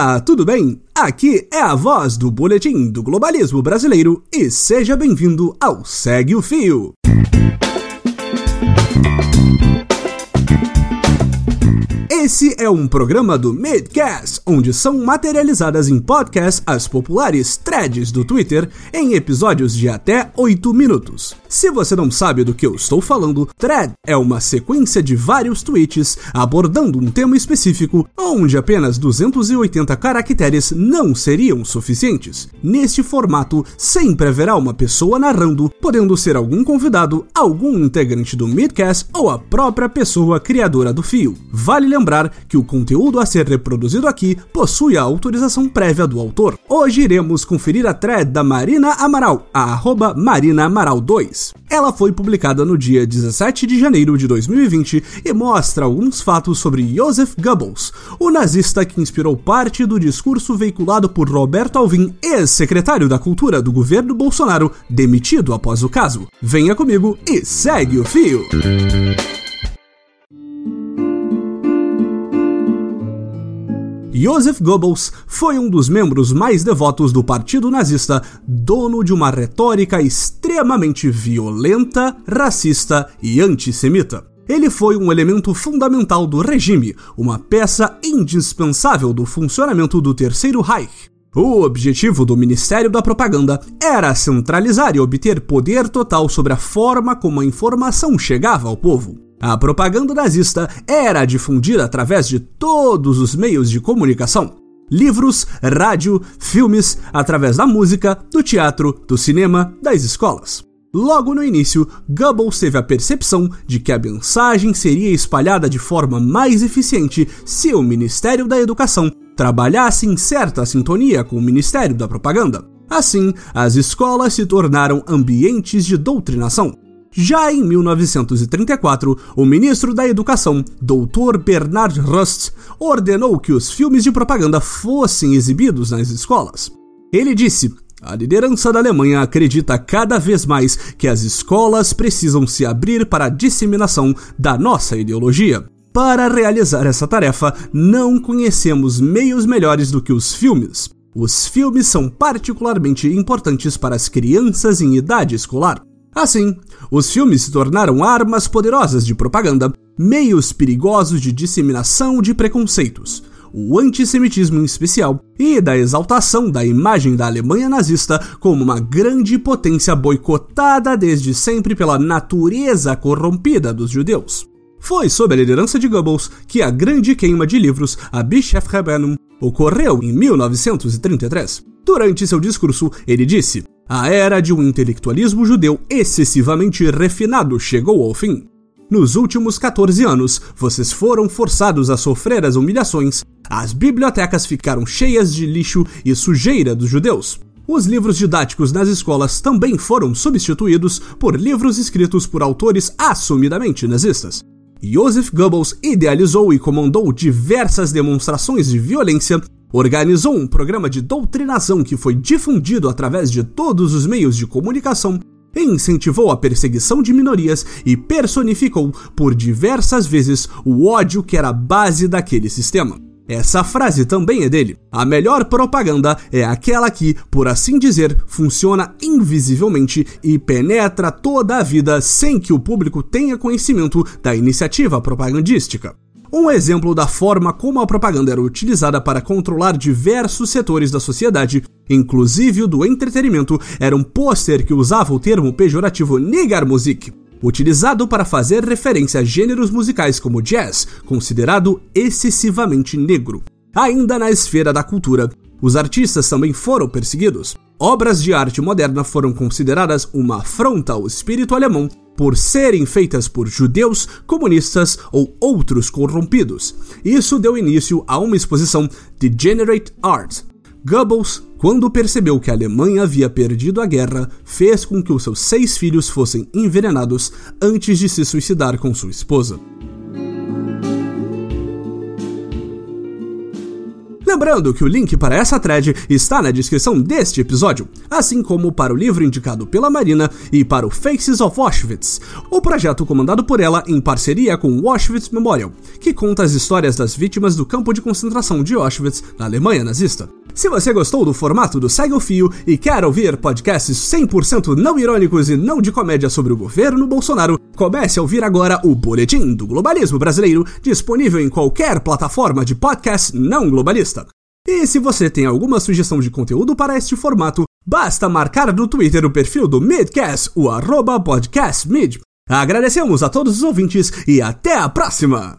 Olá, tudo bem? Aqui é a voz do Boletim do Globalismo Brasileiro e seja bem-vindo ao Segue o Fio. Esse é um programa do Midcast, onde são materializadas em podcast as populares threads do Twitter em episódios de até 8 minutos. Se você não sabe do que eu estou falando, thread é uma sequência de vários tweets abordando um tema específico, onde apenas 280 caracteres não seriam suficientes. Neste formato, sempre haverá uma pessoa narrando, podendo ser algum convidado, algum integrante do Midcast ou a própria pessoa criadora do fio. Vale lembrar que o conteúdo a ser reproduzido aqui possui a autorização prévia do autor. Hoje iremos conferir a thread da Marina Amaral, a arroba Marina Amaral 2. Ela foi publicada no dia 17 de janeiro de 2020 e mostra alguns fatos sobre Joseph Goebbels, o nazista que inspirou parte do discurso veiculado por Roberto Alvim, ex-secretário da Cultura do governo Bolsonaro, demitido após o caso. Venha comigo e segue o fio! Joseph Goebbels foi um dos membros mais devotos do Partido Nazista, dono de uma retórica extremamente violenta, racista e antissemita. Ele foi um elemento fundamental do regime, uma peça indispensável do funcionamento do Terceiro Reich. O objetivo do Ministério da Propaganda era centralizar e obter poder total sobre a forma como a informação chegava ao povo. A propaganda nazista era difundida através de todos os meios de comunicação: livros, rádio, filmes, através da música, do teatro, do cinema, das escolas. Logo no início, Goebbels teve a percepção de que a mensagem seria espalhada de forma mais eficiente se o Ministério da Educação trabalhasse em certa sintonia com o Ministério da Propaganda. Assim, as escolas se tornaram ambientes de doutrinação. Já em 1934, o ministro da Educação, Dr. Bernard Rust, ordenou que os filmes de propaganda fossem exibidos nas escolas. Ele disse: a liderança da Alemanha acredita cada vez mais que as escolas precisam se abrir para a disseminação da nossa ideologia. Para realizar essa tarefa, não conhecemos meios melhores do que os filmes. Os filmes são particularmente importantes para as crianças em idade escolar. Assim, os filmes se tornaram armas poderosas de propaganda, meios perigosos de disseminação de preconceitos, o antissemitismo em especial, e da exaltação da imagem da Alemanha nazista como uma grande potência boicotada desde sempre pela natureza corrompida dos judeus. Foi sob a liderança de Goebbels que a grande queima de livros, a Bischofsverbannung, ocorreu em 1933. Durante seu discurso, ele disse: a era de um intelectualismo judeu excessivamente refinado chegou ao fim. Nos últimos 14 anos, vocês foram forçados a sofrer as humilhações. As bibliotecas ficaram cheias de lixo e sujeira dos judeus. Os livros didáticos nas escolas também foram substituídos por livros escritos por autores assumidamente nazistas. Joseph Goebbels idealizou e comandou diversas demonstrações de violência organizou um programa de doutrinação que foi difundido através de todos os meios de comunicação incentivou a perseguição de minorias e personificou por diversas vezes o ódio que era a base daquele sistema. Essa frase também é dele. A melhor propaganda é aquela que, por assim dizer, funciona invisivelmente e penetra toda a vida sem que o público tenha conhecimento da iniciativa propagandística. Um exemplo da forma como a propaganda era utilizada para controlar diversos setores da sociedade, inclusive o do entretenimento, era um pôster que usava o termo pejorativo Musik, utilizado para fazer referência a gêneros musicais como jazz, considerado excessivamente negro. Ainda na esfera da cultura, os artistas também foram perseguidos. Obras de arte moderna foram consideradas uma afronta ao espírito alemão por serem feitas por judeus, comunistas ou outros corrompidos. Isso deu início a uma exposição Degenerate Art. Goebbels, quando percebeu que a Alemanha havia perdido a guerra, fez com que os seus seis filhos fossem envenenados antes de se suicidar com sua esposa. Lembrando que o link para essa thread está na descrição deste episódio, assim como para o livro indicado pela Marina e para o Faces of Auschwitz, o projeto comandado por ela em parceria com o Auschwitz Memorial, que conta as histórias das vítimas do campo de concentração de Auschwitz na Alemanha nazista. Se você gostou do formato do Segue o Fio e quer ouvir podcasts 100% não irônicos e não de comédia sobre o governo Bolsonaro, comece a ouvir agora o Boletim do Globalismo Brasileiro, disponível em qualquer plataforma de podcast não globalista. E se você tem alguma sugestão de conteúdo para este formato, basta marcar no Twitter o perfil do Midcast, o arroba podcastmid. Agradecemos a todos os ouvintes e até a próxima!